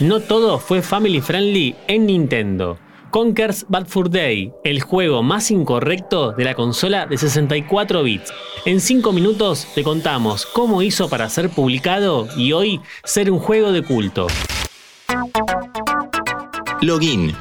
No todo fue family friendly en Nintendo. Conker's Bad Fur Day, el juego más incorrecto de la consola de 64 bits. En 5 minutos te contamos cómo hizo para ser publicado y hoy ser un juego de culto. Login.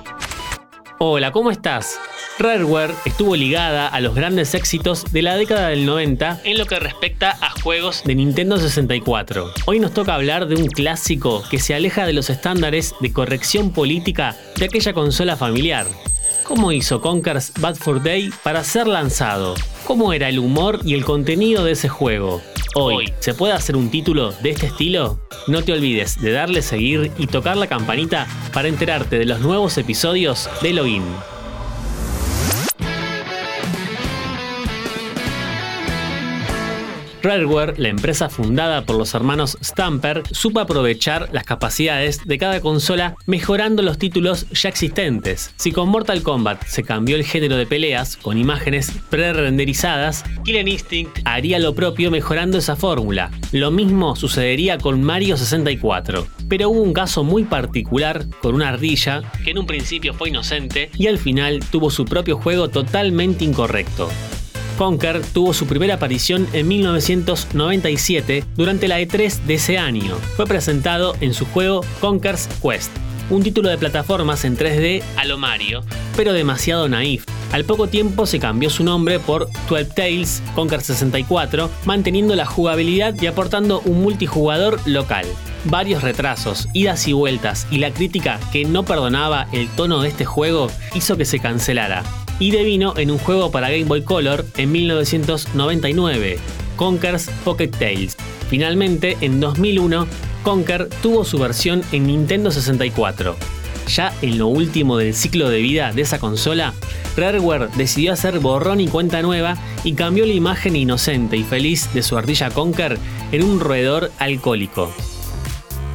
Hola, ¿cómo estás? Rareware estuvo ligada a los grandes éxitos de la década del 90 en lo que respecta a juegos de Nintendo 64. Hoy nos toca hablar de un clásico que se aleja de los estándares de corrección política de aquella consola familiar. ¿Cómo hizo Conker's Bad Fur Day para ser lanzado? ¿Cómo era el humor y el contenido de ese juego? Hoy, ¿se puede hacer un título de este estilo? No te olvides de darle seguir y tocar la campanita para enterarte de los nuevos episodios de Login. Rareware, la empresa fundada por los hermanos Stamper, supo aprovechar las capacidades de cada consola mejorando los títulos ya existentes. Si con Mortal Kombat se cambió el género de peleas con imágenes pre-renderizadas, Killer Instinct haría lo propio mejorando esa fórmula. Lo mismo sucedería con Mario 64. Pero hubo un caso muy particular con una ardilla que en un principio fue inocente y al final tuvo su propio juego totalmente incorrecto. Conker tuvo su primera aparición en 1997 durante la E3 de ese año. Fue presentado en su juego Conker's Quest, un título de plataformas en 3D a lo Mario, pero demasiado naif. Al poco tiempo se cambió su nombre por 12 Tales Conker 64, manteniendo la jugabilidad y aportando un multijugador local. Varios retrasos, idas y vueltas y la crítica que no perdonaba el tono de este juego hizo que se cancelara y devino en un juego para Game Boy Color en 1999, Conker's Pocket Tales. Finalmente, en 2001, Conker tuvo su versión en Nintendo 64. Ya en lo último del ciclo de vida de esa consola, Rareware decidió hacer borrón y cuenta nueva y cambió la imagen inocente y feliz de su ardilla Conker en un roedor alcohólico.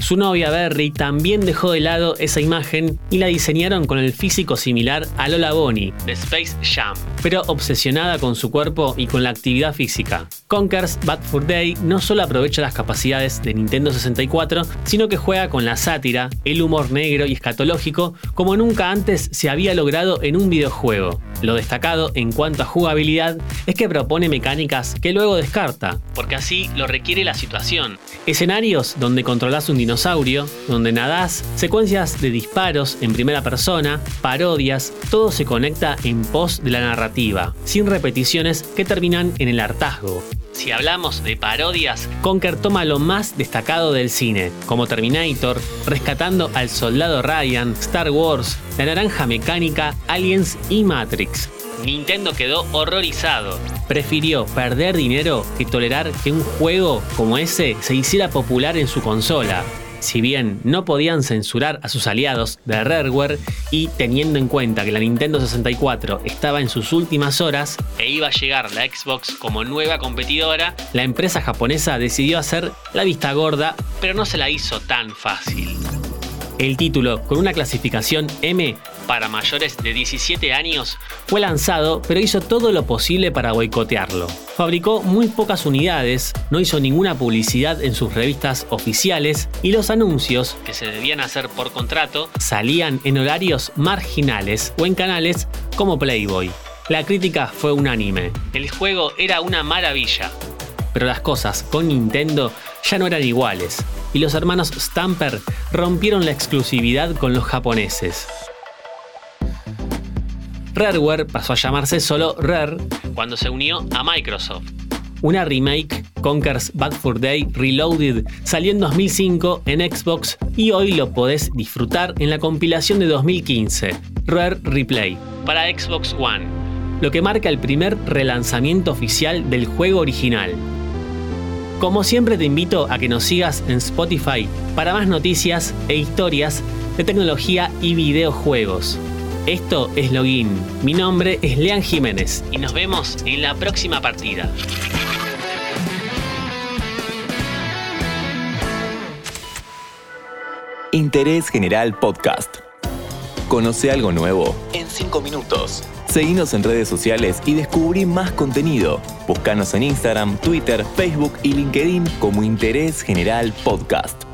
Su novia Berry también dejó de lado esa imagen y la diseñaron con el físico similar a Lola Bonnie de Space Jam, pero obsesionada con su cuerpo y con la actividad física. Conker's Bad Fur Day no solo aprovecha las capacidades de Nintendo 64, sino que juega con la sátira, el humor negro y escatológico como nunca antes se había logrado en un videojuego. Lo destacado en cuanto a jugabilidad es que propone mecánicas que luego descarta, porque así lo requiere la situación. Escenarios donde controlas un dinosaurio, donde nadás, secuencias de disparos en primera persona, parodias, todo se conecta en pos de la narrativa, sin repeticiones que terminan en el hartazgo. Si hablamos de parodias, Conker toma lo más destacado del cine, como Terminator, rescatando al soldado Ryan, Star Wars, La Naranja Mecánica, Aliens y Matrix. Nintendo quedó horrorizado. Prefirió perder dinero que tolerar que un juego como ese se hiciera popular en su consola. Si bien no podían censurar a sus aliados de Rareware y teniendo en cuenta que la Nintendo 64 estaba en sus últimas horas e iba a llegar la Xbox como nueva competidora, la empresa japonesa decidió hacer la vista gorda, pero no se la hizo tan fácil. El título, con una clasificación M para mayores de 17 años, fue lanzado, pero hizo todo lo posible para boicotearlo. Fabricó muy pocas unidades, no hizo ninguna publicidad en sus revistas oficiales y los anuncios, que se debían hacer por contrato, salían en horarios marginales o en canales como Playboy. La crítica fue unánime. El juego era una maravilla, pero las cosas con Nintendo ya no eran iguales, y los hermanos Stamper rompieron la exclusividad con los japoneses. Rareware pasó a llamarse solo Rare cuando se unió a Microsoft. Una remake, Conker's Bad Fur Day Reloaded, salió en 2005 en Xbox y hoy lo podés disfrutar en la compilación de 2015, Rare Replay, para Xbox One, lo que marca el primer relanzamiento oficial del juego original. Como siempre te invito a que nos sigas en Spotify para más noticias e historias de tecnología y videojuegos. Esto es Login. Mi nombre es Lean Jiménez y nos vemos en la próxima partida. Interés General Podcast. Conoce algo nuevo en 5 minutos. Seguinos en redes sociales y descubrí más contenido. Búscanos en Instagram, Twitter, Facebook y LinkedIn como Interés General Podcast.